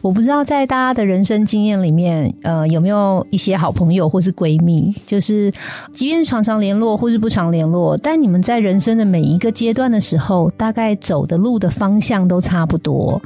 我不知道在大家的人生经验里面，呃，有没有一些好朋友或是闺蜜，就是即便常常联络或是不常联络，但你们在人生的每一个阶段的时候，大概走的路的方向都差不多。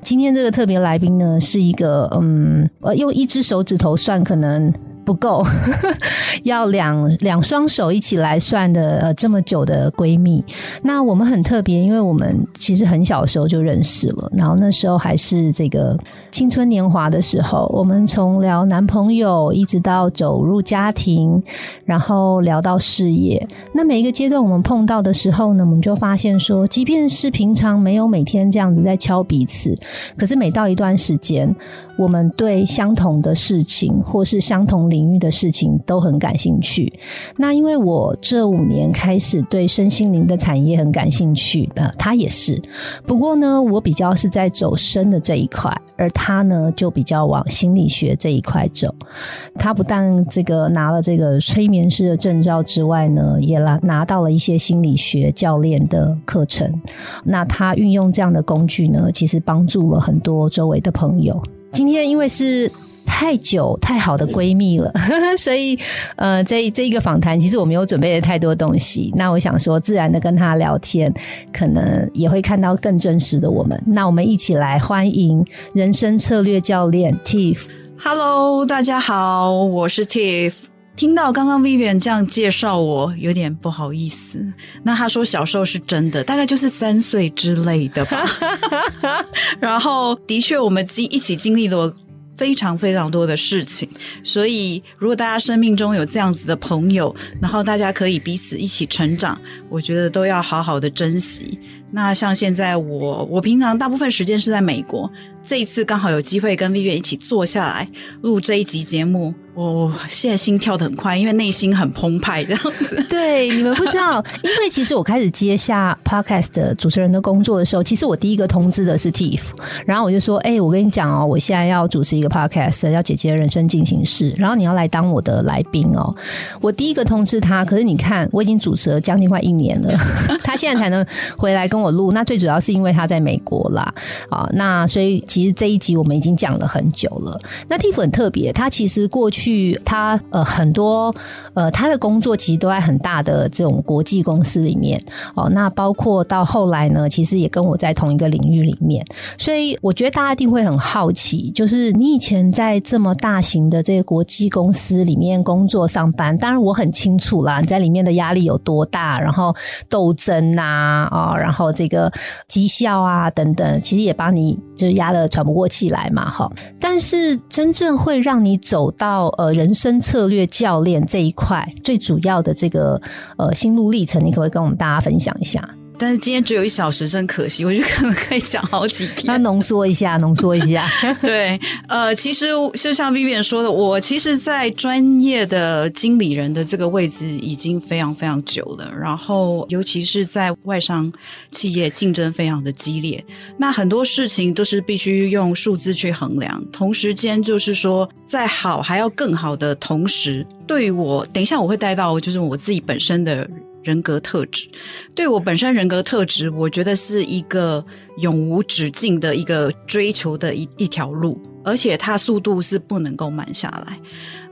今天这个特别来宾呢，是一个嗯，呃，用一只手指头算可能。不够，要两两双手一起来算的。呃，这么久的闺蜜，那我们很特别，因为我们其实很小的时候就认识了，然后那时候还是这个青春年华的时候，我们从聊男朋友，一直到走入家庭，然后聊到事业。那每一个阶段我们碰到的时候呢，我们就发现说，即便是平常没有每天这样子在敲彼此，可是每到一段时间。我们对相同的事情，或是相同领域的事情都很感兴趣。那因为我这五年开始对身心灵的产业很感兴趣，呃，他也是。不过呢，我比较是在走深的这一块，而他呢就比较往心理学这一块走。他不但这个拿了这个催眠师的证照之外呢，也拿拿到了一些心理学教练的课程。那他运用这样的工具呢，其实帮助了很多周围的朋友。今天因为是太久太好的闺蜜了，所以呃，这这一个访谈其实我没有准备的太多东西。那我想说，自然的跟她聊天，可能也会看到更真实的我们。那我们一起来欢迎人生策略教练 Tiff。Hello，大家好，我是 Tiff。听到刚刚 Vivian 这样介绍我，有点不好意思。那他说小时候是真的，大概就是三岁之类的吧。然后的确，我们经一起经历了非常非常多的事情。所以，如果大家生命中有这样子的朋友，然后大家可以彼此一起成长，我觉得都要好好的珍惜。那像现在我，我平常大部分时间是在美国，这一次刚好有机会跟 Vivian 一起坐下来录这一集节目。我现在心跳的很快，因为内心很澎湃，这样子。对，你们不知道，因为其实我开始接下 podcast 主持人的工作的时候，其实我第一个通知的是 Tiff，然后我就说：“哎，我跟你讲哦，我现在要主持一个 podcast，叫《姐姐人生进行式》，然后你要来当我的来宾哦。”我第一个通知他，可是你看，我已经主持了将近快一年了，他现在才能回来跟我录。那最主要是因为他在美国啦，啊，那所以其实这一集我们已经讲了很久了。那 Tiff 很特别，他其实过去。去他呃很多呃他的工作其实都在很大的这种国际公司里面哦，那包括到后来呢，其实也跟我在同一个领域里面，所以我觉得大家一定会很好奇，就是你以前在这么大型的这个国际公司里面工作上班，当然我很清楚啦，你在里面的压力有多大，然后斗争啊啊，然后这个绩效啊等等，其实也把你就压得喘不过气来嘛哈，但是真正会让你走到呃，人生策略教练这一块最主要的这个呃心路历程，你可不可以跟我们大家分享一下？但是今天只有一小时，真可惜。我觉得可能可以讲好几天。那浓缩一下，浓缩一下。对，呃，其实就像 Vivian 说的，我其实，在专业的经理人的这个位置已经非常非常久了。然后，尤其是在外商企业，竞争非常的激烈。那很多事情都是必须用数字去衡量。同时间，就是说，在好还要更好的同时，对于我，等一下我会带到，就是我自己本身的。人格特质，对我本身人格特质，我觉得是一个永无止境的一个追求的一一条路，而且它速度是不能够慢下来。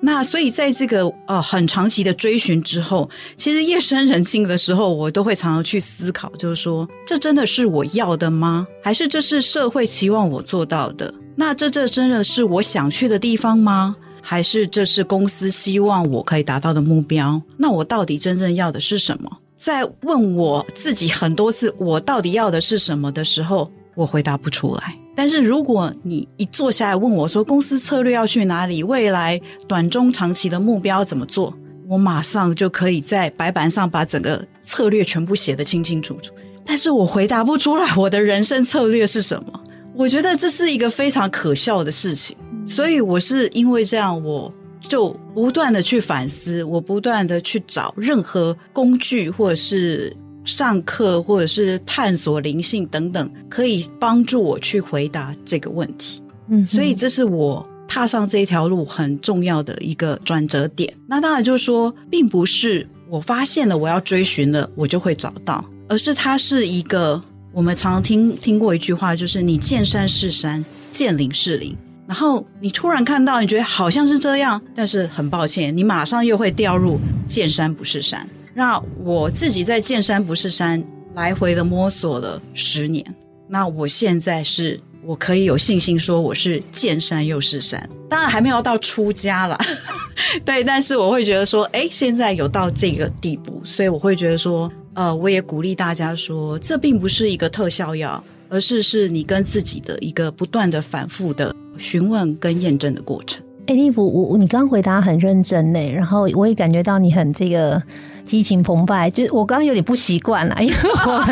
那所以在这个呃很长期的追寻之后，其实夜深人静的时候，我都会常常去思考，就是说，这真的是我要的吗？还是这是社会期望我做到的？那这这真的是我想去的地方吗？还是这是公司希望我可以达到的目标？那我到底真正要的是什么？在问我自己很多次，我到底要的是什么的时候，我回答不出来。但是如果你一坐下来问我说，公司策略要去哪里，未来短中长期的目标怎么做，我马上就可以在白板上把整个策略全部写得清清楚楚。但是我回答不出来，我的人生策略是什么？我觉得这是一个非常可笑的事情。所以我是因为这样，我就不断的去反思，我不断的去找任何工具，或者是上课，或者是探索灵性等等，可以帮助我去回答这个问题。嗯，所以这是我踏上这一条路很重要的一个转折点。那当然就是说，并不是我发现了我要追寻了，我就会找到，而是它是一个我们常常听听过一句话，就是你见山是山，见林是林。然后你突然看到，你觉得好像是这样，但是很抱歉，你马上又会掉入见山不是山。那我自己在见山不是山来回的摸索了十年，那我现在是我可以有信心说我是见山又是山，当然还没有到出家了，对，但是我会觉得说，哎，现在有到这个地步，所以我会觉得说，呃，我也鼓励大家说，这并不是一个特效药，而是是你跟自己的一个不断的反复的。询问跟验证的过程。哎，利弗，我你刚回答很认真呢，然后我也感觉到你很这个激情澎湃。就是我刚刚有点不习惯了，因为我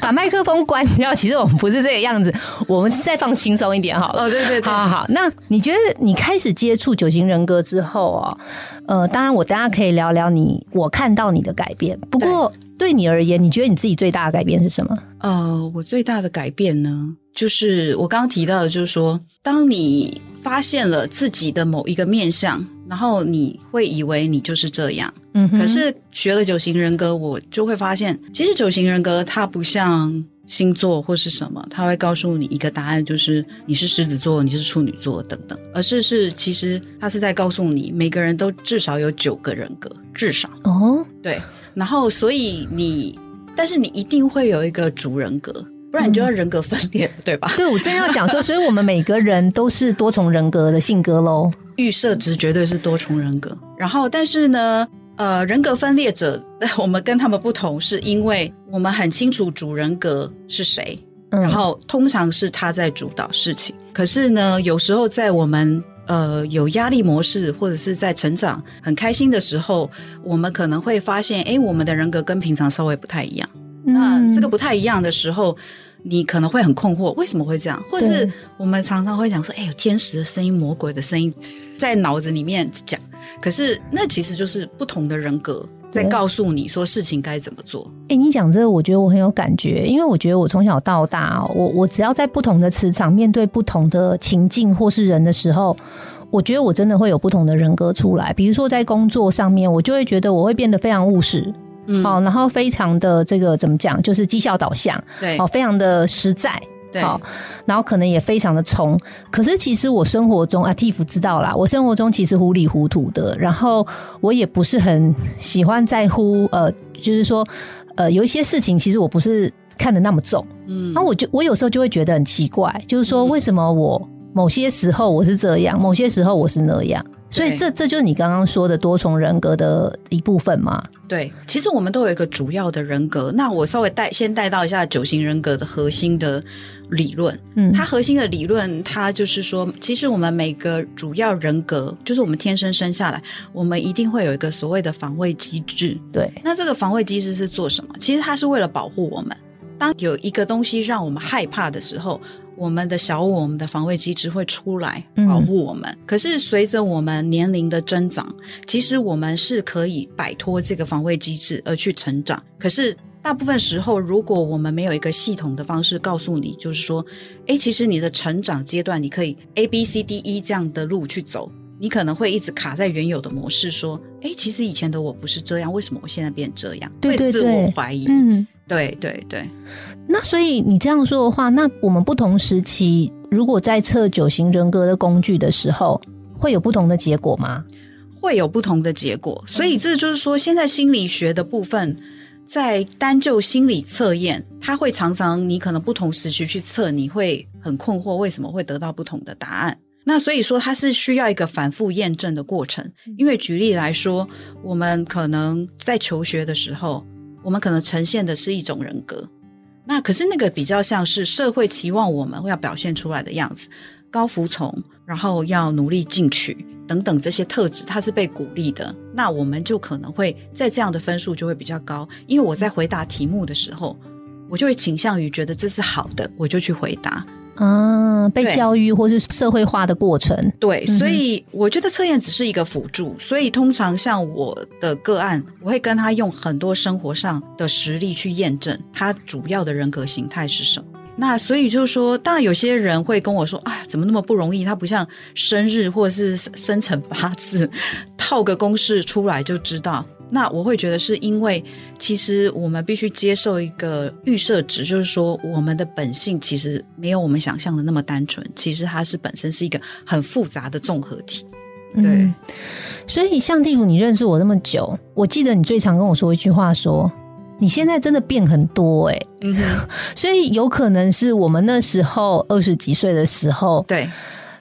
把麦克风关掉。其实我们不是这个样子，我们再放轻松一点好了。哦，对对对，好好。那你觉得你开始接触九型人格之后哦，呃，当然我大家可以聊聊你我看到你的改变。不过对你而言，你觉得你自己最大的改变是什么？呃，我最大的改变呢？就是我刚刚提到的，就是说，当你发现了自己的某一个面相，然后你会以为你就是这样，嗯，可是学了九型人格，我就会发现，其实九型人格它不像星座或是什么，它会告诉你一个答案，就是你是狮子座，你是处女座等等，而是是其实它是在告诉你，每个人都至少有九个人格，至少哦，对，然后所以你，但是你一定会有一个主人格。不然你就要人格分裂，对吧？对，我正要讲说，所以我们每个人都是多重人格的性格喽。预设值绝对是多重人格，然后但是呢，呃，人格分裂者，我们跟他们不同，是因为我们很清楚主人格是谁，然后通常是他在主导事情。可是呢，有时候在我们呃有压力模式或者是在成长很开心的时候，我们可能会发现，哎，我们的人格跟平常稍微不太一样。那这个不太一样的时候，你可能会很困惑，为什么会这样？或者是我们常常会讲说，哎，有天使的声音、魔鬼的声音在脑子里面讲，可是那其实就是不同的人格在告诉你说事情该怎么做。哎，你讲这个，我觉得我很有感觉，因为我觉得我从小到大，我我只要在不同的磁场面对不同的情境或是人的时候，我觉得我真的会有不同的人格出来。比如说在工作上面，我就会觉得我会变得非常务实。嗯好，然后非常的这个怎么讲，就是绩效导向，对，好，非常的实在，对，好，然后可能也非常的冲。可是其实我生活中啊，Tiff 知道啦，我生活中其实糊里糊涂的，然后我也不是很喜欢在乎，呃，就是说，呃，有一些事情其实我不是看的那么重，嗯，那我就我有时候就会觉得很奇怪，就是说为什么我某些时候我是这样，某些时候我是那样。所以这这就是你刚刚说的多重人格的一部分嘛？对，其实我们都有一个主要的人格。那我稍微带先带到一下九型人格的核心的理论。嗯，它核心的理论，它就是说，其实我们每个主要人格，就是我们天生生下来，我们一定会有一个所谓的防卫机制。对，那这个防卫机制是做什么？其实它是为了保护我们。当有一个东西让我们害怕的时候。我们的小我，我们的防卫机制会出来保护我们。可是随着我们年龄的增长，其实我们是可以摆脱这个防卫机制而去成长。可是大部分时候，如果我们没有一个系统的方式告诉你，就是说，哎，其实你的成长阶段，你可以 A B C D E 这样的路去走，你可能会一直卡在原有的模式，说，哎，其实以前的我不是这样，为什么我现在变这样？会自我怀疑。嗯，对对对。那所以你这样说的话，那我们不同时期如果在测九型人格的工具的时候，会有不同的结果吗？会有不同的结果。所以这就是说，现在心理学的部分，在单就心理测验，它会常常你可能不同时期去测，你会很困惑，为什么会得到不同的答案？那所以说，它是需要一个反复验证的过程。因为举例来说，我们可能在求学的时候，我们可能呈现的是一种人格。那可是那个比较像是社会期望我们要表现出来的样子，高服从，然后要努力进取等等这些特质，它是被鼓励的。那我们就可能会在这样的分数就会比较高，因为我在回答题目的时候，我就会倾向于觉得这是好的，我就去回答。啊，被教育或是社会化的过程。对，嗯所以我觉得测验只是一个辅助，所以通常像我的个案，我会跟他用很多生活上的实例去验证他主要的人格形态是什么。那所以就是说，当然有些人会跟我说：“啊，怎么那么不容易？他不像生日或者是生辰八字，套个公式出来就知道。”那我会觉得是因为，其实我们必须接受一个预设值，就是说我们的本性其实没有我们想象的那么单纯，其实它是本身是一个很复杂的综合体。对嗯，所以像地府，你认识我那么久，我记得你最常跟我说一句话说。你现在真的变很多哎、嗯，所以有可能是我们那时候二十几岁的时候，对，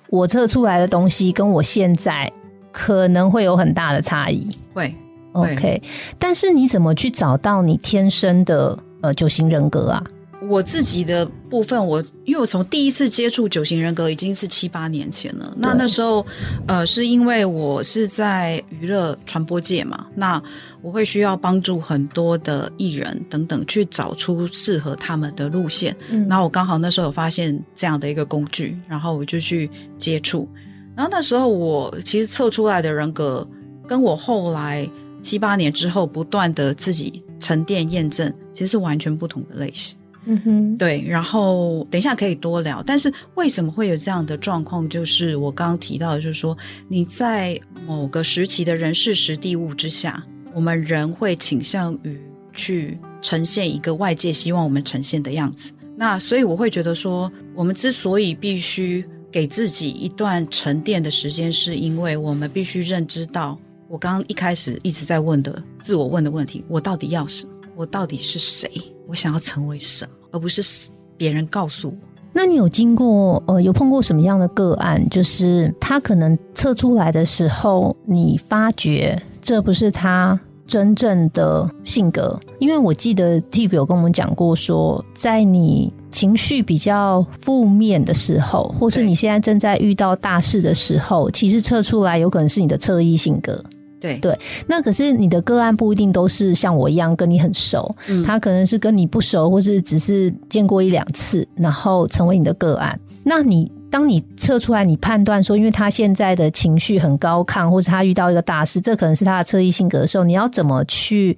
我测出来的东西跟我现在可能会有很大的差异。会。会 OK，但是你怎么去找到你天生的呃九型人格啊？我自己的部分，我因为我从第一次接触九型人格已经是七八年前了。那那时候，呃，是因为我是在娱乐传播界嘛，那我会需要帮助很多的艺人等等去找出适合他们的路线。嗯然后我刚好那时候有发现这样的一个工具，然后我就去接触。然后那时候我其实测出来的人格，跟我后来七八年之后不断的自己沉淀验证，其实是完全不同的类型。嗯哼，对，然后等一下可以多聊。但是为什么会有这样的状况？就是我刚刚提到的，就是说你在某个时期的人事时地物之下，我们人会倾向于去呈现一个外界希望我们呈现的样子。那所以我会觉得说，我们之所以必须给自己一段沉淀的时间，是因为我们必须认知到，我刚刚一开始一直在问的自我问的问题：我到底要什么？我到底是谁？我想要成为什么？而不是别人告诉我。那你有经过呃有碰过什么样的个案？就是他可能测出来的时候，你发觉这不是他真正的性格。因为我记得 Tiff 有跟我们讲过说在你情绪比较负面的时候，或是你现在正在遇到大事的时候，其实测出来有可能是你的侧翼性格。对对那可是你的个案不一定都是像我一样跟你很熟，嗯他可能是跟你不熟，或是只是见过一两次，然后成为你的个案。那你当你测出来，你判断说，因为他现在的情绪很高亢，或者他遇到一个大事，这可能是他的侧翼性格的时候，你要怎么去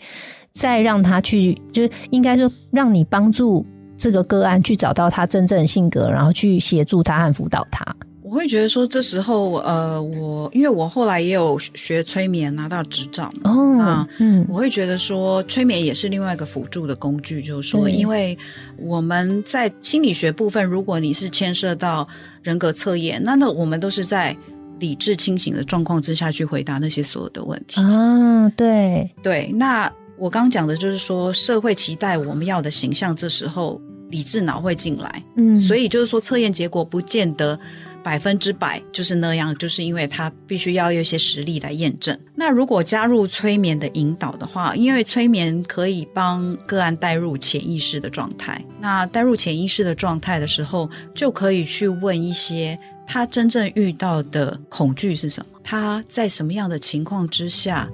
再让他去，就是应该说让你帮助这个个案去找到他真正的性格，然后去协助他和辅导他。我会觉得说，这时候呃，我因为我后来也有学催眠，拿到执照嘛。哦那，嗯我会觉得说，催眠也是另外一个辅助的工具，就是说，因为我们在心理学部分，如果你是牵涉到人格测验，那那我们都是在理智清醒的状况之下去回答那些所有的问题。啊，对，对，那我刚刚讲的就是说，社会期待我们要的形象，这时候理智脑会进来，嗯，所以以就是说，测验结果不见得百分之百就是那样，就是因为他必须要有一些实例来验证。那如果加入催眠的引导的话，因为催眠可以帮个案带入潜意识的状态，那带入潜意识的状态的时候，就可以去问一些他真正遇到的恐惧是什么，他在什么样的情况之下，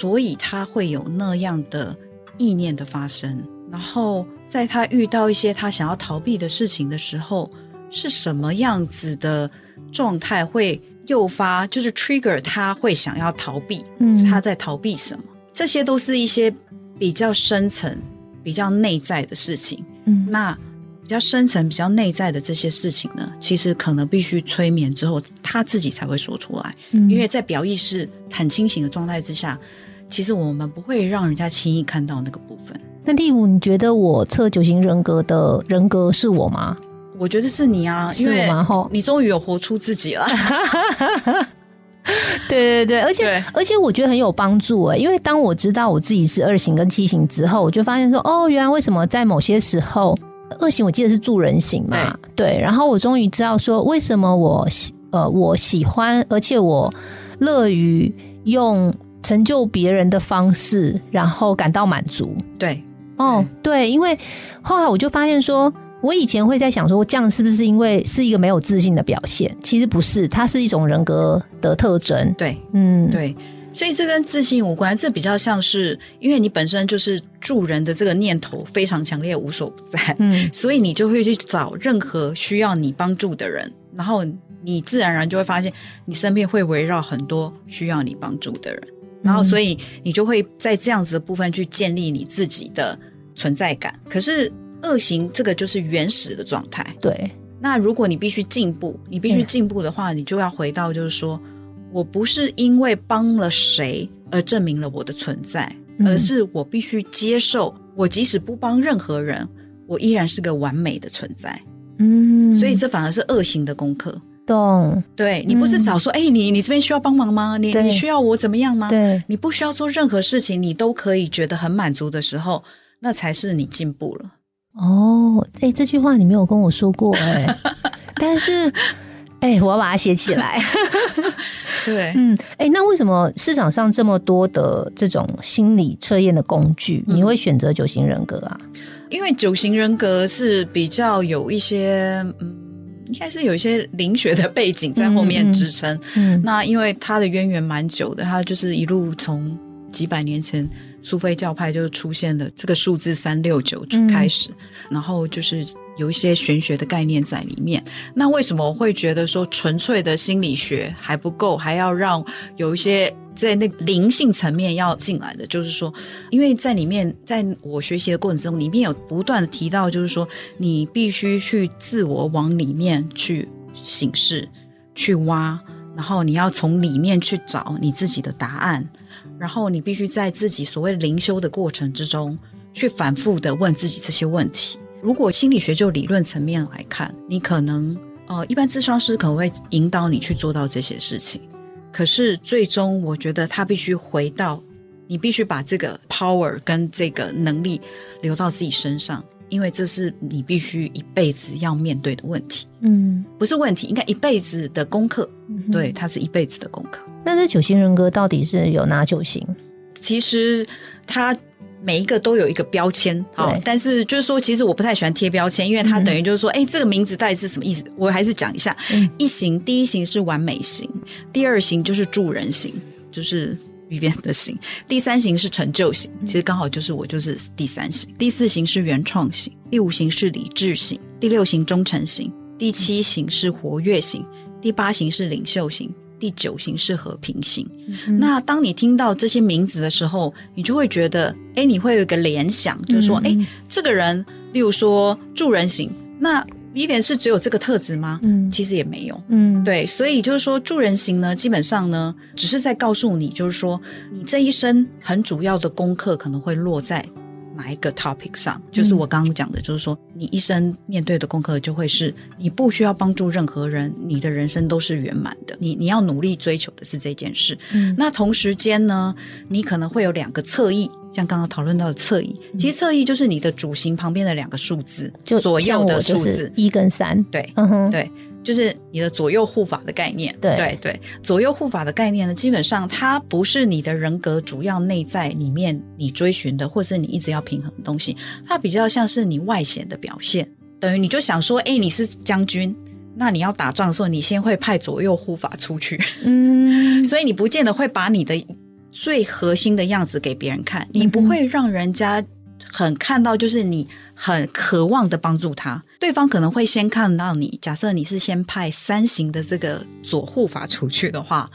所以他会有那样的意念的发生，然后在他遇到一些他想要逃避的事情的时候，是什么样子的状态会诱发，就是 trigger 他会想要逃避，嗯他在逃避什么？这些都是一些比较深层、比较内在的事情。嗯那比较深层、比较内在的这些事情呢，其实可能必须催眠之后，他自己才会说出来。嗯因为在表意识很清醒的状态之下，其实我们不会让人家轻易看到那个部分。那第五，你觉得我测九型人格的人格是我吗？我觉得是你啊，因为是我吗？吼，你终于有活出自己了。对对对，而且而且我觉得很有帮助哎，因为当我知道我自己是二型跟七型之后，我就发现说，哦，原来为什么在某些时候二型我记得是助人型嘛，对，然后我终于知道说，为什么我喜呃我喜欢，而且我乐于用成就别人的方式，然后感到满足。对，哦，对，因为后来我就发现说，我以前会在想说，这样是不是因为是一个没有自信的表现？其实不是，它是一种人格的特征。对，嗯，，对，所以这跟自信无关，这比较像是因为你本身就是助人的这个念头非常强烈，无所不在，嗯 所以你就会去找任何需要你帮助的人，然后你自然而然就会发现，你身边会围绕很多需要你帮助的人，然后所以你就会在这样子的部分去建立你自己的存在感。可是恶行这个就是原始的状态，对，那如果你必须进步，你必须嗯进步的话，你就要回到就是说，我不是因为帮了谁而证明了我的存在，嗯而是我必须接受，我即使不帮任何人，我依然是个完美的存在。嗯，所以这反而是恶行的功课。懂，对你不是找说，哎、你你这边需要帮忙吗？你你需要我怎么样吗？对，你不需要做任何事情，你都可以觉得很满足的时候，那才是你进步了。哦，哎，这句话你没有跟我说过哎，但是，哎，我要把它写起来。对，嗯，哎，那为什么市场上这么多的这种心理测验的工具，嗯你会选择九型人格啊？因为九型人格是比较有一些，嗯，应该是有一些灵学的背景在后面支撑。嗯那因为它的渊源蛮久的，它就是一路从几百年前苏菲教派就出现了这个数字三六九就开始，然后就是有一些玄学的概念在里面。那为什么我会觉得说纯粹的心理学还不够，还要让有一些在那个灵性层面要进来的？就是说，因为在里面，在我学习的过程中，里面有不断的提到，就是说你必须去自我往里面去醒视、去挖。然后你要从里面去找你自己的答案，然后你必须在自己所谓灵修的过程之中，去反复的问自己这些问题。如果心理学就理论层面来看，你可能呃，一般咨商师可能会引导你去做到这些事情，可是最终我觉得他必须回到，你必须把这个 power 跟这个能力留到自己身上，因为这是你必须一辈子要面对的问题，嗯，不是问题，应该一辈子的功课。嗯对，，它是一辈子的功课。那这九型人格到底是有哪九型？其实它每一个都有一个标签，好，但是就是说，其实我不太喜欢贴标签，因为它嗯等于就是说，哎、这个名字到底是什么意思？我还是讲一下。嗯一型，第一型是完美型，第二型就是助人型，就是。B 边的型，第三型是成就型，其实刚好就是我就是第三型，第四型是原创型，第五型是理智型，第六型忠诚型，第七型是活跃型，第八型是领袖型，第九型是和平型。嗯那当你听到这些名字的时候，你就会觉得，哎，你会有一个联想，就是说，哎、嗯这个人，例如说助人型，那 Vivian 是只有这个特质吗？嗯其实也没有。嗯，对，所以就是说，助人型呢，基本上呢，只是在告诉你，就是说，你这一生很主要的功课可能会落在哪一个 topic 上，就是我刚刚讲的，就是说，你一生面对的功课就会是，你不需要帮助任何人，你的人生都是圆满的，你你要努力追求的是这件事。嗯那同时间呢，你可能会有两个侧翼，像刚刚讨论到的侧翼，其实侧翼就是你的主型旁边的两个数字，就左右的数字，一跟三，对。嗯哼，对，就是你的左右护法的概念。对对对，左右护法的概念呢，基本上它不是你的人格主要内在里面你追寻的，或是你一直要平衡的东西，它比较像是你外显的表现。等于你就想说，哎，你是将军。那你要打仗的时候，你先会派左右护法出去，嗯，所以你不见得会把你的最核心的样子给别人看，你不会让人家很看到，就是你很渴望的帮助他。对方可能会先看到你，假设你是先派三型的这个左护法出去的话，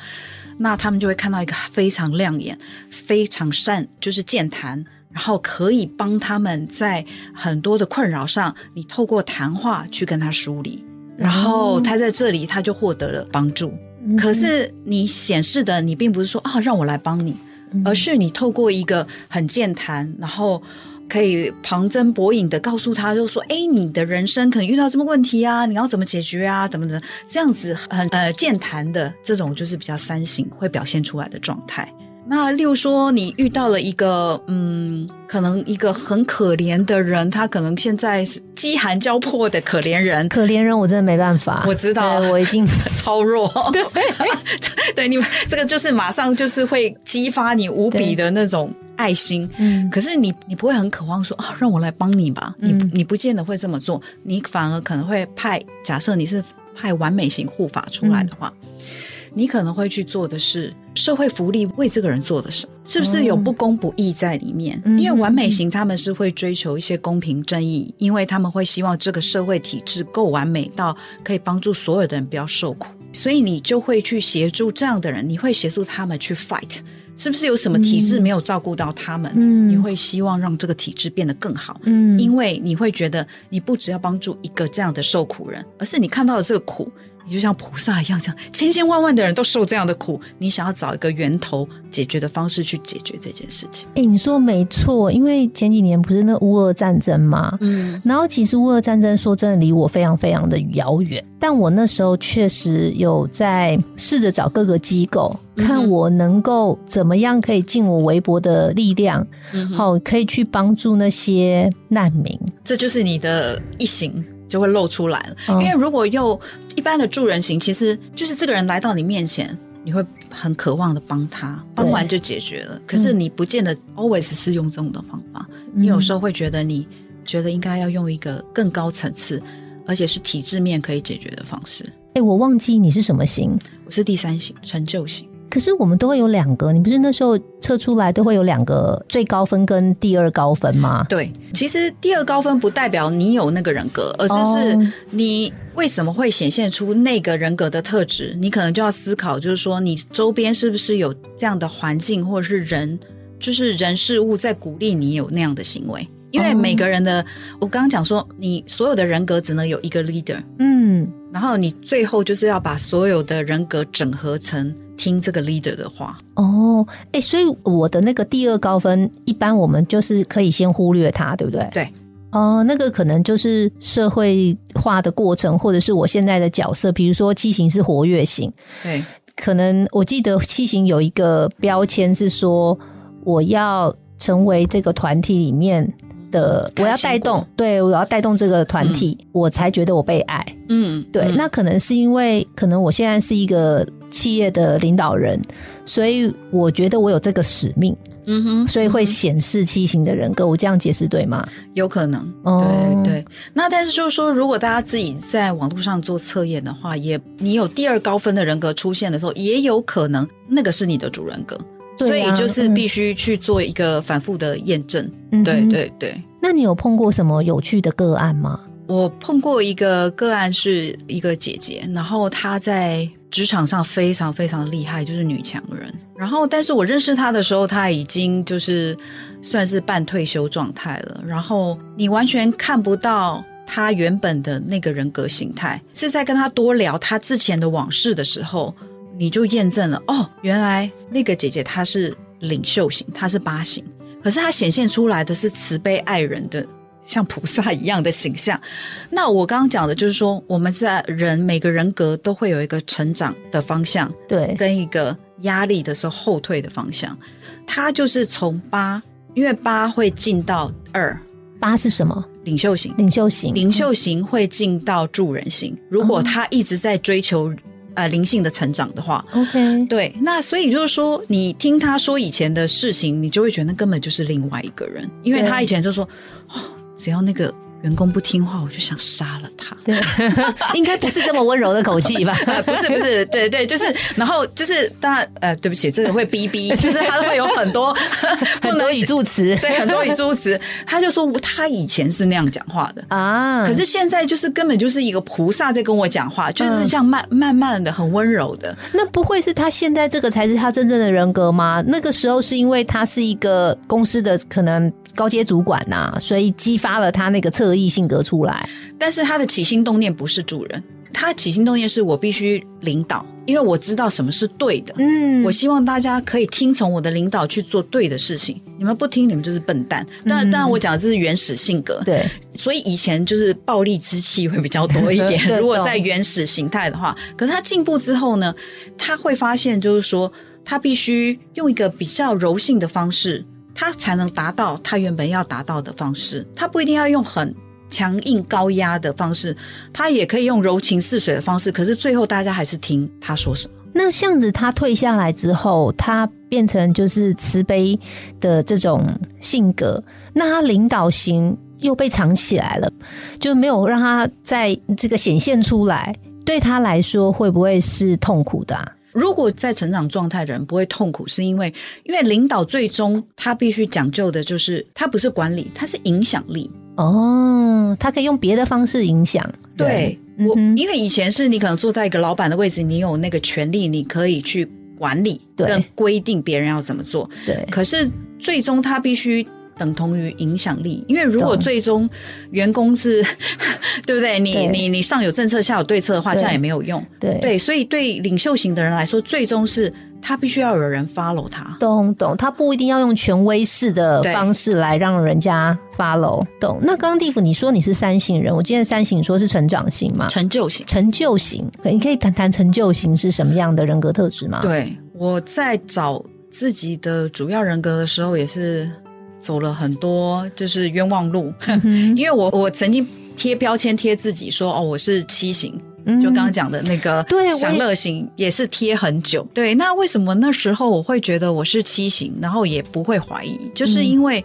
那他们就会看到一个非常亮眼、非常善，就是健谈。然后可以帮他们在很多的困扰上，你透过谈话去跟他梳理，然后他在这里他就获得了帮助。嗯可是你显示的，你并不是说啊，让我来帮你，嗯而是你透过一个很健谈，然后可以旁征博引的告诉他，就说，哎，你的人生可能遇到什么问题啊，你要怎么解决啊，怎么的，这样子很呃健谈的这种，就是比较三型会表现出来的状态。那例如说，你遇到了一个嗯，可能一个很可怜的人，他可能现在是饥寒交迫的可怜人，可怜人我真的没办法，我知道。我一定 超弱，对，对，你们这个就是马上就是会激发你无比的那种爱心。嗯。可是你你不会很渴望说啊，让我来帮你吧？你嗯。你不见得会这么做，你反而可能会派假设你是派完美型护法出来的话，你可能会去做的是社会福利为这个人做的什么，是不是有不公不义在里面？嗯因为完美型他们是会追求一些公平正义，因为他们会希望这个社会体制够完美到可以帮助所有的人不要受苦，所以你就会去协助这样的人，你会协助他们去 fight。是不是有什么体制没有照顾到他们？嗯你会希望让这个体制变得更好，嗯因为你会觉得你不只要帮助一个这样的受苦人，而是你看到了这个苦，你就像菩萨一样，这样千千万万的人都受这样的苦，你想要找一个源头解决的方式去解决这件事情。哎、你说没错，因为前几年不是那乌俄战争吗？嗯然后其实乌俄战争说真的离我非常非常的遥远，但我那时候确实有在试着找各个机构，看我能够怎么样可以尽我微薄的力量，好、可以去帮助那些难民。这就是你的一行就会露出来了。哦因为如果用一般的助人型，其实就是这个人来到你面前，你会很渴望的帮他，帮完就解决了。可是你不见得 always 是用这种的方法，嗯你有时候会觉得你觉得应该要用一个更高层次，而且是体制面可以解决的方式。哎、我忘记你是什么型，我是第三型，成就型。可是我们都会有两个，你不是那时候测出来都会有两个最高分跟第二高分吗？对，其实第二高分不代表你有那个人格，而是是你为什么会显现出那个人格的特质。你可能就要思考，就是说你周边是不是有这样的环境，或者是人，就是人事物在鼓励你有那样的行为。因为哦每个人的，我刚刚讲说，你所有的人格只能有一个 leader，嗯，然后你最后就是要把所有的人格整合成听这个 leader 的话。哦，哎、所以我的那个第二高分，一般我们就是可以先忽略它，对不对？对。哦，那个可能就是社会化的过程，或者是我现在的角色，比如说七型是活跃型，对，可能我记得七型有一个标签是说，我要成为这个团体里面的，我要带动，对我要带动这个团体，我才觉得我被爱。嗯，对，嗯那可能是因为可能我现在是一个企业的领导人，所以我觉得我有这个使命，嗯哼，所以会显示七型的人格。我这样解释对吗？有可能，哦对对。那但是就是说，如果大家自己在网络上做测验的话，也你有第二高分的人格出现的时候，也有可能那个是你的主人格，所以就是必须去做一个反复的验证。嗯对。对对。那你有碰过什么有趣的个案吗？我碰过一个个案，是一个姐姐，然后她在职场上非常非常厉害，就是女强人。然后，但是我认识她的时候，她已经就是算是半退休状态了。然后你完全看不到她原本的那个人格形态，是在跟她多聊她之前的往事的时候，你就验证了哦，原来那个姐姐她是领袖型，她是八型，可是她显现出来的是慈悲爱人的。像菩萨一样的形象，那我刚刚讲的就是说，我们在人每个人格都会有一个成长的方向，对，跟一个压力的时候后退的方向。它就是从八，因为八会进到二八是什么？领袖型，领袖型。领袖型会进到助人型。如果他一直在追求呃灵性的成长的话，OK，对，那所以就是说，你听他说以前的事情，你就会觉得那根本就是另外一个人，因为他以前就说，哦，只要那个员工不听话，我就想杀了他。对，应该不是这么温柔的口气吧？呃，不是不是，对对，就是，然后就是，当然，呃，对不起，这个会逼逼，就是他会有很多不能很多语助词对，很多语助词。他就说他以前是那样讲话的，啊。可是现在就是根本就是一个菩萨在跟我讲话，就是嗯这样慢慢慢的很温柔的。那不会是他现在这个才是他真正的人格吗？那个时候是因为他是一个公司的可能高阶主管呐、所以激发了他那个侧翼性格出来。但是他的起心动念不是主人，他起心动念是我必须领导，因为我知道什么是对的。嗯我希望大家可以听从我的领导去做对的事情。你们不听，你们就是笨蛋。当然，当然，我讲的这是原始性格。对，所以以前就是暴力之气会比较多一点。如果在原始形态的话，可是他进步之后呢，他会发现就是说，他必须用一个比较柔性的方式，他才能达到他原本要达到的方式。他不一定要用很。强硬高压的方式，他也可以用柔情似水的方式，可是最后大家还是听他说什么。那巷子他退下来之后，他变成就是慈悲的这种性格，那他领导型又被藏起来了，就没有让他在这个显现出来。对他来说，会不会是痛苦的、啊？如果在成长状态的人不会痛苦，是因为因为领导最终他必须讲究的就是他不是管理，他是影响力。哦，他可以用别的方式影响。对我，因为以前是你可能坐在一个老板的位置，你有那个权利，你可以去管理对跟规定别人要怎么做。对可是最终他必须等同于影响力，因为如果最终员工是，对不对？你对你你上有政策，下有对策的话，这样也没有用。对对，所以对领袖型的人来说，最终是他必须要有人 follow 他。懂懂，他不一定要用权威式的方式来让人家 follow。懂。那刚刚地府你说你是三型人，我今天三型说是成长型嘛，成就型，成就型，你可以谈谈成就型是什么样的人格特质吗？，对我在找自己的主要人格的时候，也是走了很多就是冤枉路，嗯 因为我我曾经贴标签贴自己说哦我是七型，嗯就刚刚讲的那个对享乐型也是贴很久。对，那为什么那时候我会觉得我是七型，然后也不会怀疑，就是因为。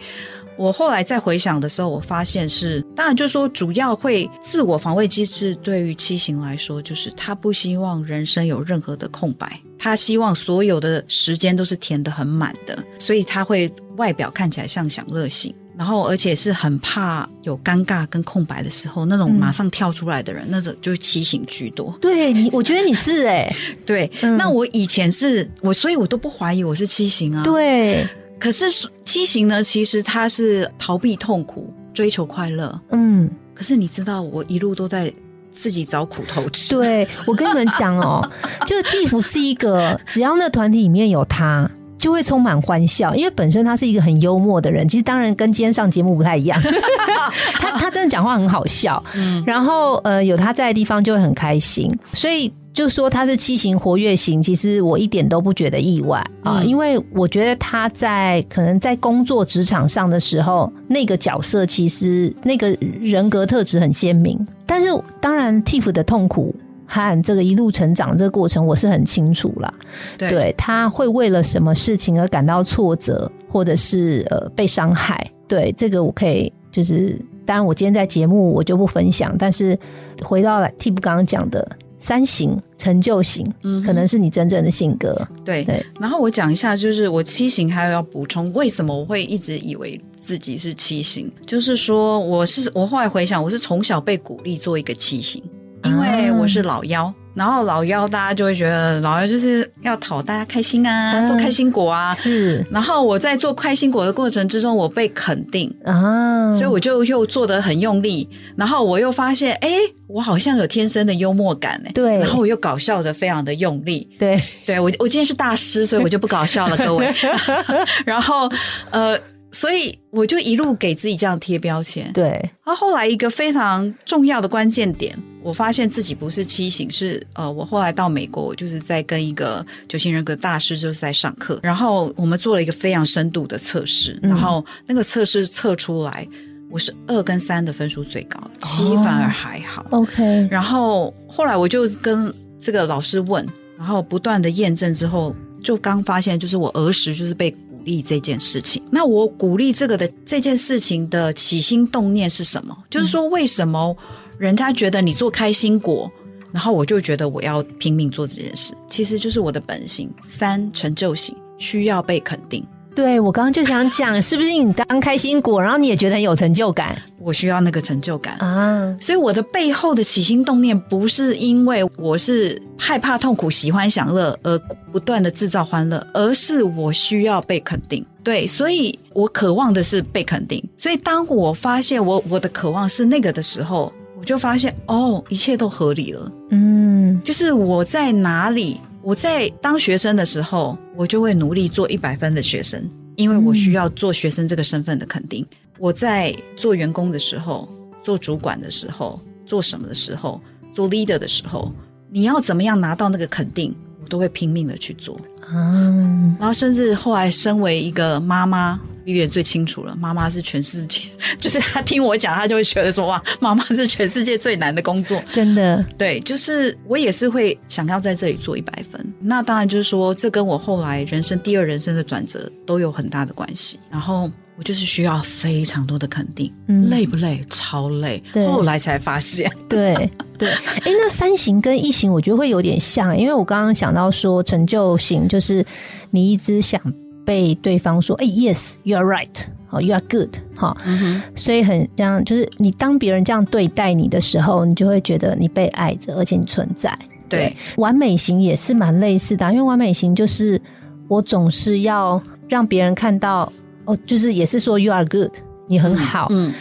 我后来再回想的时候，我发现是，当然就是说，主要会自我防卫机制对于七型来说，就是他不希望人生有任何的空白，他希望所有的时间都是填得很满的，所以他会外表看起来像享乐型，然后而且是很怕有尴尬跟空白的时候，那种嗯马上跳出来的人，那种就是七型居多。对你，我觉得你是哎、对，嗯那我以前是我，所以我都不怀疑我是七型啊。，对，可是七型呢，其实他是逃避痛苦，追求快乐。嗯，可是你知道，我一路都在自己找苦头吃。对，我跟你们讲哦，就是 Tiff 是一个，只要那团体里面有他。就会充满欢笑，因为本身他是一个很幽默的人。其实当然跟今天上节目不太一样，他他真的讲话很好笑，嗯，然后呃有他在的地方就会很开心，所以就说他是七型活跃型，其实我一点都不觉得意外啊、嗯因为我觉得他在可能在工作职场上的时候，那个角色其实那个人格特质很鲜明，但是当然 Tiff 的痛苦。和这个一路成长这个过程，我是很清楚啦。对对，他会为了什么事情而感到挫折，或者是呃被伤害。对，这个我可以就是，当然我今天在节目我就不分享，但是回到来 Tip 刚刚讲的三型成就型，嗯可能是你真正的性格。对对然后我讲一下，就是我七型还有要补充，为什么我会一直以为自己是七型？就是说，我是我后来回想，我是从小被鼓励做一个七型，因为我是老幺。然后老幺，大家就会觉得老幺就是要讨大家开心啊，嗯做开心果啊。是然后我在做开心果的过程之中，我被肯定，啊，所以我就又做得很用力。然后我又发现，哎，我好像有天生的幽默感哎。对然后我又搞笑的非常的用力。对对我，我今天是大师，所以我就不搞笑了，各位。然后，呃，所以我就一路给自己这样贴标签。对，然后后来一个非常重要的关键点，我发现自己不是七型，是呃，我后来到美国，我就是在跟一个九型人格大师就是在上课，然后我们做了一个非常深度的测试，嗯然后那个测试测出来，我是二跟三的分数最高，七反而还好。OK，然后后来我就跟这个老师问，然后不断的验证之后，就刚发现就是我儿时就是被鼓励这件事情。那我鼓励这个的这件事情的起心动念是什么？就是说为什么人家觉得你做开心果？然后我就觉得我要拼命做这件事，其实就是我的本性。三成就型需要被肯定，对我刚刚就想讲，是不是你当开心果，然后你也觉得很有成就感我需要那个成就感。啊？所以我的背后的起心动念，不是因为我是害怕痛苦、喜欢享乐而不断的制造欢乐，而是我需要被肯定。对，所以我渴望的是被肯定。所以当我发现我我的渴望是那个的时候，我就发现哦，一切都合理了。嗯，就是我在哪里，我在当学生的时候，我就会努力做一百分的学生，因为我需要做学生这个身份的肯定。我在做员工的时候，做主管的时候，做什么的时候，做 leader 的时候，你要怎么样拿到那个肯定，我都会拼命的去做。嗯，然后甚至后来身为一个妈妈。玉远最清楚了，妈妈是全世界，就是她听我讲，她就会觉得说哇，妈妈是全世界最难的工作。真的，对，就是我也是会想要在这里做一百分。那当然就是说，这跟我后来人生第二人生的转折都有很大的关系。然后我就是需要非常多的肯定，嗯。累不累？超累。后来才发现，对 对，哎，那三型跟一型我觉得会有点像，因为我刚刚想到说成就型就是你一直想被对方说，哎，yes，you are right，好，you are good，好，嗯，所以很这样，就是你当别人这样对待你的时候，你就会觉得你被爱着，而且你存在。对，完美型也是蛮类似的啊，因为完美型就是我总是要让别人看到，哦，就是也是说 you are good，你很好，嗯，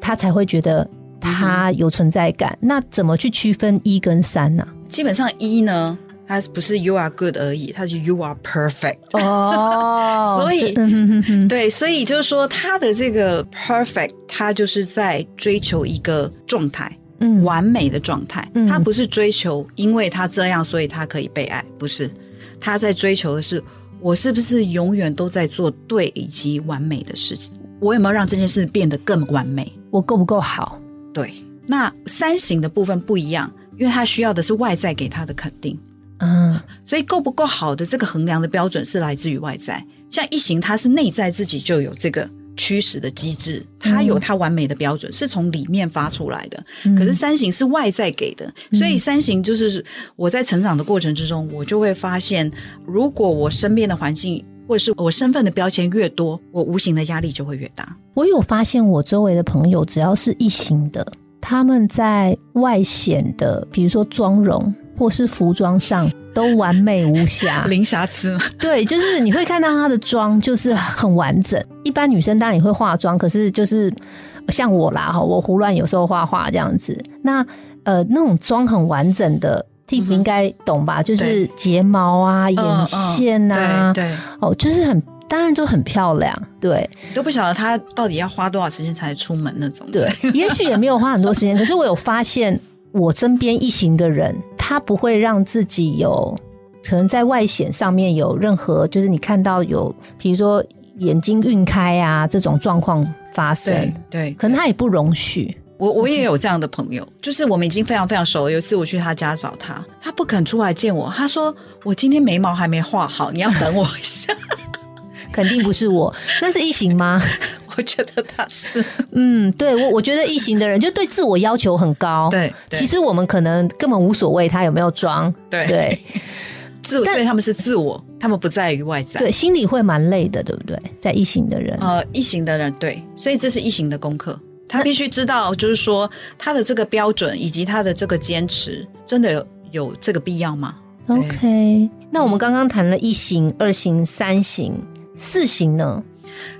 他才会觉得他有存在感。那怎么去区分一跟三呢、基本上一呢，它不是 you are good 而已，它是 you are perfect。哦 所以对，所以就是说，他的这个 perfect，他就是在追求一个状态，嗯完美的状态。嗯他不是追求，因为他这样，所以他可以被爱，不是。他在追求的是，我是不是永远都在做对以及完美的事情？我有没有让这件事变得更完美？我够不够好？对。那三型的部分不一样，因为他需要的是外在给他的肯定。嗯所以够不够好的这个衡量的标准是来自于外在。像一型，它是内在自己就有这个驱使的机制，它有它完美的标准，是从里面发出来的。嗯可是三型是外在给的，所以三型就是我在成长的过程之中，我就会发现，如果我身边的环境或者是我身份的标签越多，我无形的压力就会越大。我有发现，我周围的朋友只要是一型的，他们在外显的，比如说妆容或是服装上，都完美无瑕。零瑕疵，对，就是你会看到她的妆就是很完整。一般女生当然也会化妆，可是就是像我啦哈，我胡乱有时候画画这样子。那呃，那种妆很完整的。Tiff 嗯哼应该懂吧？就是睫毛啊、眼线啊，对对，哦，就是很，当然就很漂亮。对都不晓得她到底要花多少时间才出门那种。对，也许也没有花很多时间，可是我有发现，我身边一行的人，他不会让自己有可能在外显上面有任何，就是你看到有，比如说眼睛晕开啊这种状况发生对，对，可能他也不容许。我我也有这样的朋友，就是我们已经非常非常熟了。有一次我去他家找他，他不肯出来见我，他说我今天眉毛还没画好，你要等我一下。肯定不是我，那是异形吗？我觉得他是嗯，对我我觉得异形的人就对自我要求很高。，对，对其实我们可能根本无所谓他有没有装。对对自我，所以他们是自我，他们不在于外在。对，心里会蛮累的，对不对？在异形的人，呃，一型的人对，所以这是一型的功课。他必须知道，就是说他的这个标准以及他的这个坚持，真的有有这个必要吗？OK，那我们刚刚谈了一型、二型、三型、四型呢？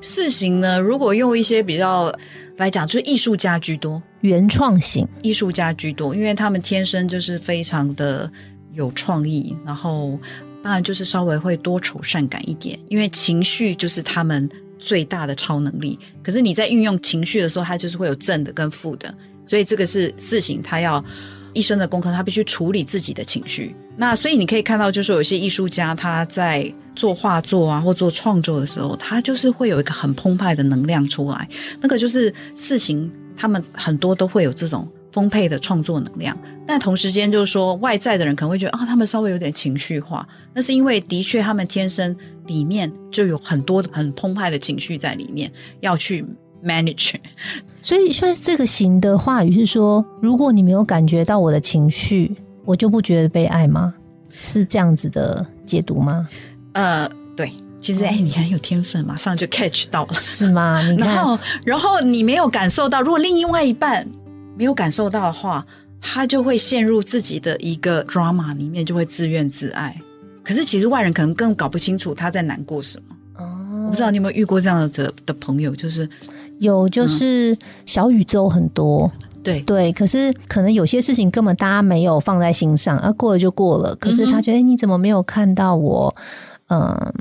四型呢，如果用一些比较来讲，就是艺术家居多，原创型，艺术家居多，因为他们天生就是非常的有创意，然后当然就是稍微会多愁善感一点，因为情绪就是他们最大的超能力。可是你在运用情绪的时候，它就是会有正的跟负的，所以这个是四型，他要一生的功课，他必须处理自己的情绪。那所以你可以看到，就是有一些艺术家他在做画作啊或做创作的时候，他就是会有一个很澎湃的能量出来，那个就是四型，他们很多都会有这种丰沛的创作能量。但同时间就是说，外在的人可能会觉得啊、他们稍微有点情绪化，那是因为的确他们天生里面就有很多很澎湃的情绪在里面，要去 manage。所以所以这个型的话语是说，如果你没有感觉到我的情绪，我就不觉得被爱吗？是这样子的解读吗？呃，对，其实哎，你很有天分，马上就 catch 到了。是吗？然后，然后你没有感受到，如果另外一半没有感受到的话，他就会陷入自己的一个 drama 里面，就会自怨自艾。可是其实外人可能更搞不清楚他在难过什么。哦我不知道你有没有遇过这样的的朋友，就是有就是小宇宙很多，对对，可是可能有些事情根本大家没有放在心上，啊，过了就过了。可是他觉得，哎、你怎么没有看到我？嗯，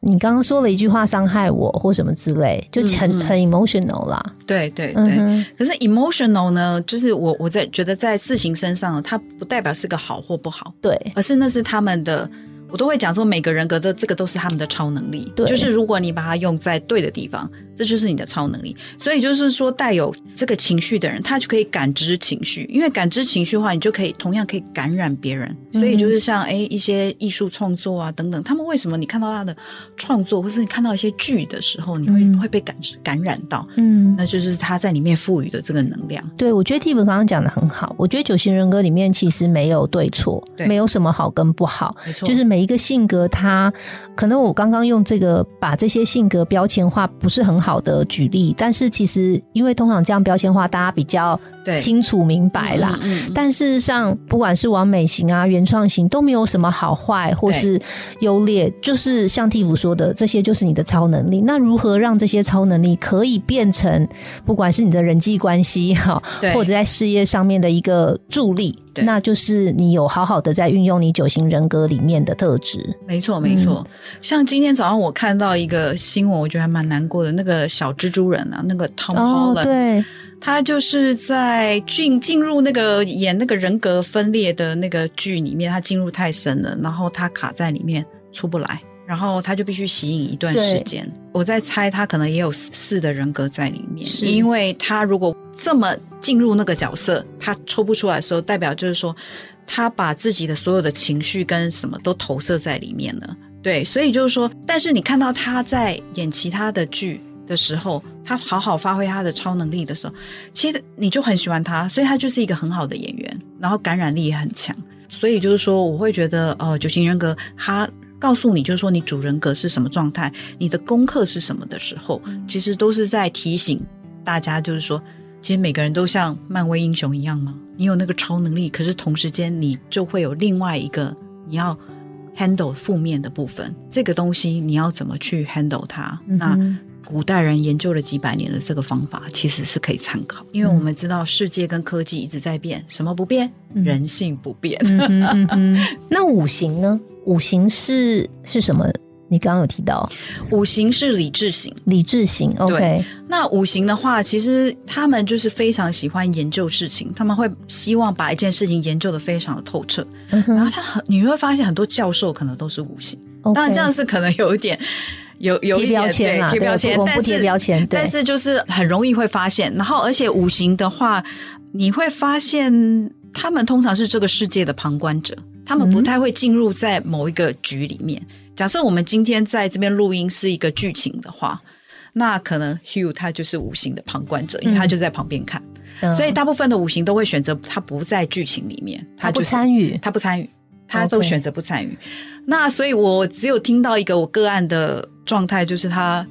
你刚刚说了一句话伤害我，或什么之类，就很、嗯嗯很 emotional 啦。对对对。嗯可是 emotional 呢，就是我我在觉得在事情身上，它不代表是个好或不好，对，而是那是他们的我都会讲说，每个人格的这个都是他们的超能力。对就是如果你把它用在对的地方，这就是你的超能力。所以就是说，带有这个情绪的人，他就可以感知情绪，因为感知情绪的话，你就可以同样可以感染别人。所以就是像哎一些艺术创作啊等等，他们为什么你看到他的创作，或是你看到一些剧的时候，你会、嗯会被感感染到，嗯，那就是他在里面赋予的这个能量。对，我觉得 T 文刚刚讲的很好。我觉得九型人格里面其实没有对错，对没有什么好跟不好，没错，就是每一个性格它，可能我刚刚用这个把这些性格标签化不是很好的举例，但是其实因为通常这样标签化，大家比较清楚明白啦。嗯嗯嗯但事实上，不管是完美型啊、原创型，都没有什么好坏或是优劣，就是像蒂芙说的，这些就是你的超能力。那如何让这些超能力可以变成，不管是你的人际关系哈，对或者在事业上面的一个助力，对那就是你有好好的在运用你九型人格里面的特质。没错，没错。像今天早上我看到一个新闻，我觉得还蛮难过的。那个小蜘蛛人啊，那个 Tom 哦，Holland，、对，他就是在进进入那个演那个人格分裂的那个剧里面，他进入太深了，然后他卡在里面出不来，然后他就必须吸引一段时间。我在猜他可能也有四的人格在里面，是因为他如果这么进入那个角色，他抽不出来的时候，代表就是说他把自己的所有的情绪跟什么都投射在里面了。对，所以就是说，但是你看到他在演其他的剧的时候，他好好发挥他的超能力的时候，其实你就很喜欢他，所以他就是一个很好的演员，然后感染力也很强。所以就是说，我会觉得，呃，九型人格他告诉你，就是说你主人格是什么状态，你的功课是什么的时候，其实都是在提醒大家，就是说，其实每个人都像漫威英雄一样吗？你有那个超能力，可是同时间你就会有另外一个你要 handle 负面的部分，这个东西你要怎么去 handle 它？那古代人研究了几百年的这个方法，其实是可以参考，因为我们知道世界跟科技一直在变，什么不变？嗯人性不变。嗯哼嗯哼。那五行呢？五行是是什么？你刚刚有提到。五行是理智型，理智型，OK，那五行的话，其实他们就是非常喜欢研究事情，他们会希望把一件事情研究的非常的透彻。嗯然后他很，你会发现很多教授可能都是五行当然这样是可能有一点。有有一点对对贴标签，但是标签，但是就是很容易会发现，然后而且五行的话，你会发现他们通常是这个世界的旁观者，他们不太会进入在某一个局里面。假设我们今天在这边录音是一个剧情的话，那可能 Hugh 他就是五行的旁观者，因为他就在旁边看，嗯。所以大部分的五行都会选择他不在剧情里面，他不就是参与，他不参与，他都选择不参与。那所以我只有听到一个我个案的状态，就是他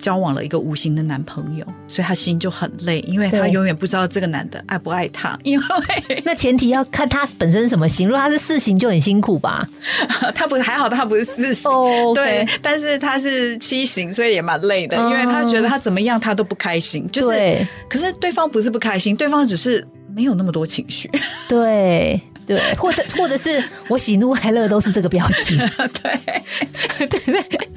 交往了一个无形的男朋友，所以她心就很累，因为她永远不知道这个男的爱不爱她，因为 那前提要看他本身是什么型，如果他是四型就很辛苦吧。他不还好，他不是四型。哦对，但是他是七型，所以也蛮累的，因为他觉得他怎么样他都不开心，就是可是对方不是不开心，对方只是没有那么多情绪。对对，或者或者是我喜怒哀乐都是这个标记。对 对对，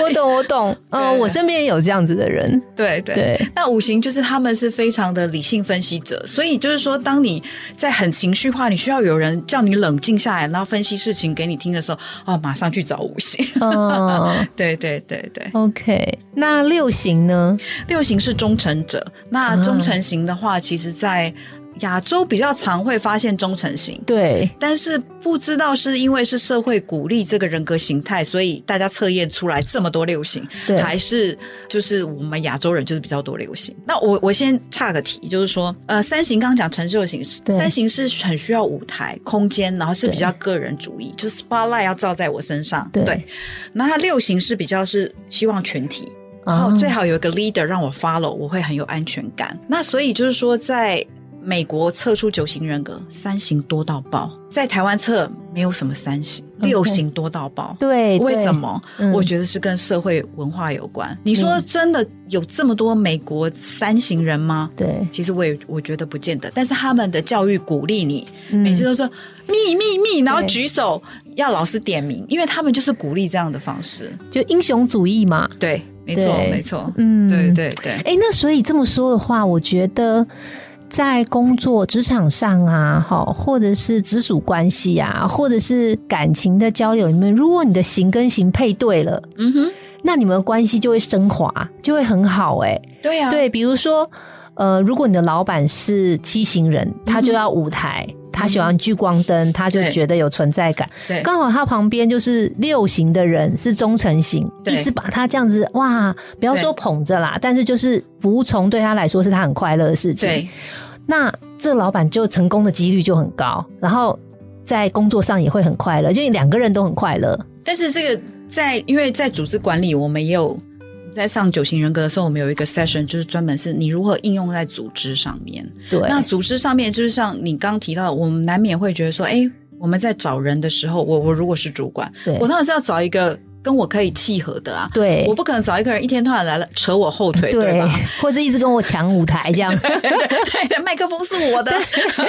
我懂我懂。嗯，对我身边也有这样子的人。对对对，那五行就是他们是非常的理性分析者，所以就是说，当你在很情绪化，你需要有人叫你冷静下来，然后分析事情给你听的时候，哦，马上去找五行。嗯 对对对对，，OK。那六行呢？六行是忠诚者，那忠诚型的话，其实在亚洲比较常会发现忠诚型。对，但是不知道是因为是社会鼓励这个人格形态，所以大家测验出来这么多六型，对。还是就是我们亚洲人就是比较多六型。那我我先岔个题，就是说，呃，三型刚刚讲成就型，三型是很需要舞台空间，然后是比较对个人主义，就是 spotlight 要照在我身上，对。那他六型是比较是希望群体，然啊后最好有一个 leader 让我 follow，我会很有安全感。那所以就是说，在美国测出九型人格，三型多到爆；在台湾测没有什么三型六型多到爆。对，为什？么？嗯我觉得是跟社会文化有关。你说真的有这么多美国三型人吗？对，其实我也我觉得不见得，但是他们的教育鼓励你，嗯每次都说密密密，然后对举手要老师点名，因为他们就是鼓励这样的方式。就英雄主义嘛。对，没错，对没错，嗯，对对对，哎，那所以这么说的话，我觉得在工作职场上啊，哈，或者是直属关系啊，或者是感情的交流里面，如果你的型跟型配对了，嗯哼，那你们的关系就会升华，就会很好。哎，对呀，对，比如说，呃，如果你的老板是七型人，他就要舞台。他喜欢聚光灯，他就觉得有存在感。对，刚好他旁边就是六型的人，是忠诚型，一直把他这样子哇，不要说捧着啦，但是就是服从对他来说是他很快乐的事情。对，那这老板就成功的几率就很高，然后在工作上也会很快乐，就两个人都很快乐。但是这个在因为在组织管理，我们也有。在上九型人格的时候，我们有一个 session，就是专门是你如何应用在组织上面。对，那组织上面就是像你刚提到，我们难免会觉得说，哎，我们在找人的时候，我我如果是主管，我当然是要找一个跟我可以契合的啊。对，我不可能找一个人一天到晚来了扯我后腿，对吧？或者一直跟我抢舞台这样。对对，麦克风是我的。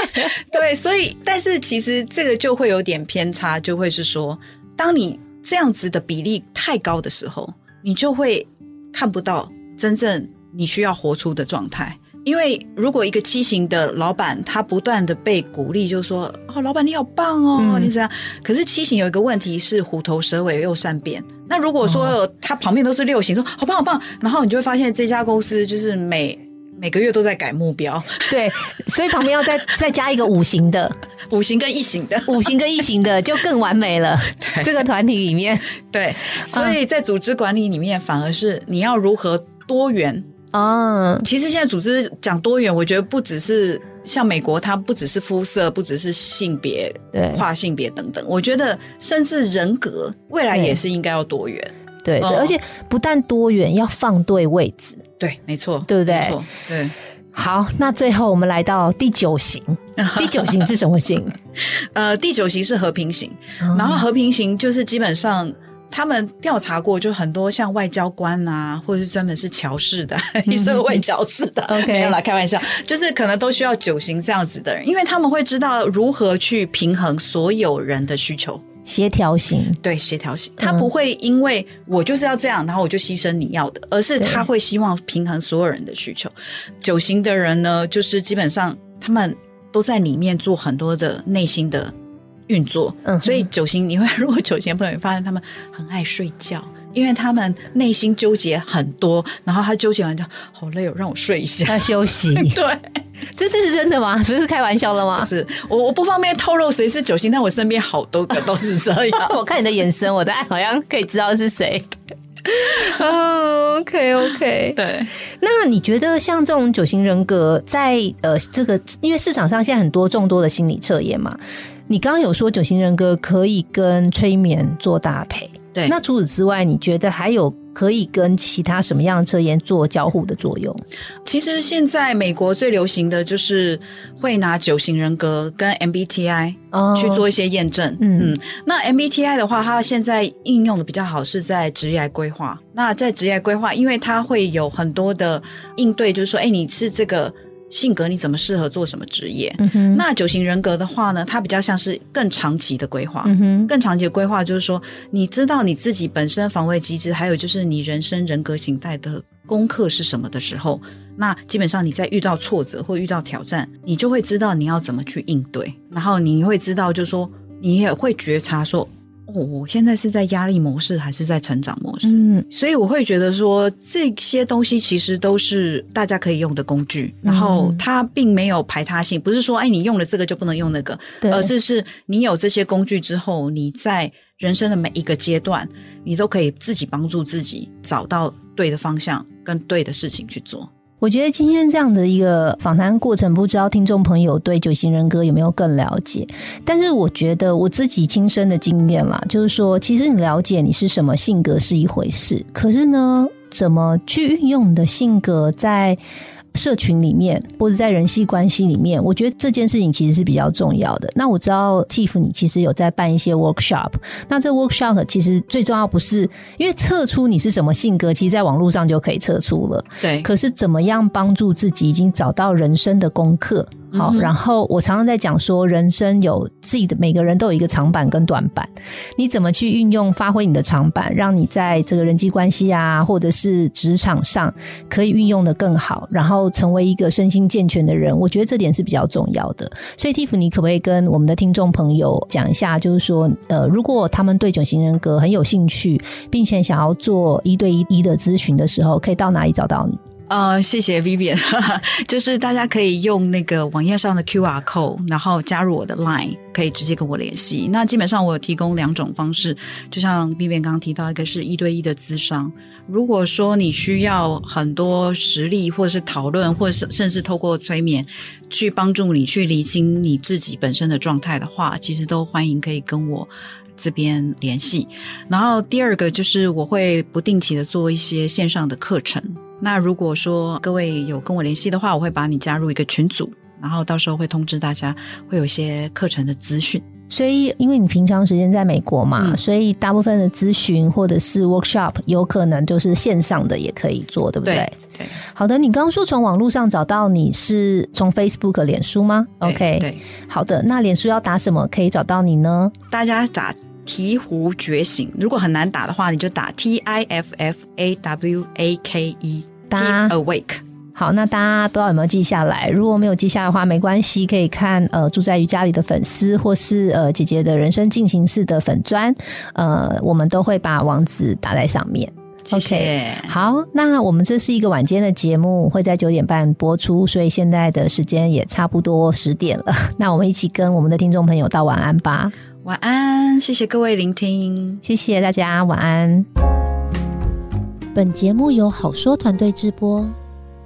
对，所以但是其实这个就会有点偏差，就会是说，当你这样子的比例太高的时候，你就会。看不到真正你需要活出的状态，因为如果一个畸形的老板，他不断的被鼓励，就说：“哦，老板你好棒哦，你怎样？”可是畸形有一个问题是虎头蛇尾又善变。那如果说他旁边都是六型，说好棒好棒，然后你就会发现这家公司就是每每个月都在改目标。对，所以旁边要再 再加一个五行的，五行跟一行的，五行跟一行的就更完美了。对，这个团体里面。对，所以在组织管理里面，反而是你要如何多元啊。其实现在组织讲多元，我觉得不只是像美国，它不只是肤色，不只是性别、跨性别等等。我觉得甚至人格，未来也是应该要多元。对，而且不但多元，要放对位置。对，没错，对不对？没错，对。好，那最后我们来到第九型。第九型是什么型？呃，第九型是和平型。然后和平型就是基本上他们调查过，就很多像外交官啊，或者是专门是乔氏的，一生外交式的。OK，没有啦，开玩笑，就是可能都需要九型这样子的人，因为他们会知道如何去平衡所有人的需求。协调型，对协调型，他不会因为我就是要这样，然后我就牺牲你要的，而是他会希望平衡所有人的需求。九型的人呢，就是基本上他们都在里面做很多的内心的运作，嗯，所以九型你会如果九型朋友发现他们很爱睡觉。因为他们内心纠结很多，然后他纠结完就好累哦，让我睡一下，休息。对，这这是真的吗？这是开玩笑的吗？是我我不方便透露谁是九星，但我身边好多个都是这样。我看你的眼神，我大概好像可以知道是谁。OK OK，对。那你觉得像这种九型人格，在呃这个，因为市场上现在很多众多的心理测验嘛，你刚刚有说九型人格可以跟催眠做搭配。对，那除此之外，你觉得还有可以跟其他什么样的测验做交互的作用？其实现在美国最流行的就是会拿九型人格跟 MBTI 去做一些验证。嗯，那 MBTI 的话，它现在应用的比较好是在职业规划。那在职业规划，因为它会有很多的应对，就是说，哎，你是这个。性格你怎么适合做什么职业？那九型人格的话呢，它比较像是更长期的规划。更长期的规划就是说，你知道你自己本身防卫机制，还有就是你人生人格形态的功课是什么的时候，那基本上你在遇到挫折或遇到挑战，你就会知道你要怎么去应对，然后你会知道，就是说你也会觉察说。我现在是在压力模式还是在成长模式？嗯，所以我会觉得说这些东西其实都是大家可以用的工具，然后它并没有排他性，不是说哎你用了这个就不能用那个，而是是你有这些工具之后，你在人生的每一个阶段，你都可以自己帮助自己找到对的方向跟对的事情去做。我觉得今天这样的一个访谈过程，不知道听众朋友对九型人格有没有更了解？但是我觉得我自己亲身的经验啦，就是说，其实你了解你是什么性格是一回事，可是呢，怎么去运用你的性格在。社群里面，或者在人际关系里面，我觉得这件事情其实是比较重要的。那我知道 Tiff 你其实有在办一些 workshop，那这 workshop 其实最重要不是因为测出你是什么性格，其实在网络上就可以测出了。对。可是怎么样帮助自己已经找到人生的功课，好，然后我常常在讲说，人生有自己的每个人都有一个长板跟短板，你怎么去运用发挥你的长板，让你在这个人际关系啊，或者是职场上可以运用的更好，然后成为一个身心健全的人，我觉得这点是比较重要的。所以，Tiff，你可不可以跟我们的听众朋友讲一下，就是说，呃，如果他们对九型人格很有兴趣，并且想要做一对一一的咨询的时候，可以到哪里找到你？呃，谢谢 Vivian，就是大家可以用那个网页上的 QR code，然后加入我的 Line，可以直接跟我联系。那基本上我提供两种方式，就像 Vivian 刚刚提到，一个是一对一的咨商。如果说你需要很多实力，或者是讨论，或是甚至透过催眠去帮助你去理清你自己本身的状态的话，其实都欢迎可以跟我这边联系。然后第二个就是我会不定期的做一些线上的课程。那如果说各位有跟我联系的话，我会把你加入一个群组，然后到时候会通知大家会有一些课程的资讯。所以，因为你平常时间在美国嘛，所以大部分的咨询或者是 workshop 有可能就是线上的也可以做，对不对？对。好的，你刚刚说从网络上找到你是从 Facebook 脸书吗？OK。对。好的，那脸书要打什么可以找到你呢？大家打醍醐觉醒，如果很难打的话，你就打 T I F F A W A K E。Awake，好，那大家不知道有没有记下来？如果没有记下的话，没关系，可以看呃住在瑜伽里的粉丝，或是呃姐姐的人生进行式的粉砖，呃，我们都会把网址打在上面。OK，好，那我们这是一个晚间的节目，会在九点半播出，所以现在的时间也差不多十点了。那我们一起跟我们的听众朋友道晚安吧。晚安，谢谢各位聆听，谢谢大家，晚安。本节目由好说团队制播，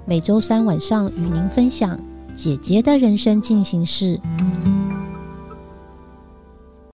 每周三晚上与您分享姐姐的人生进行式。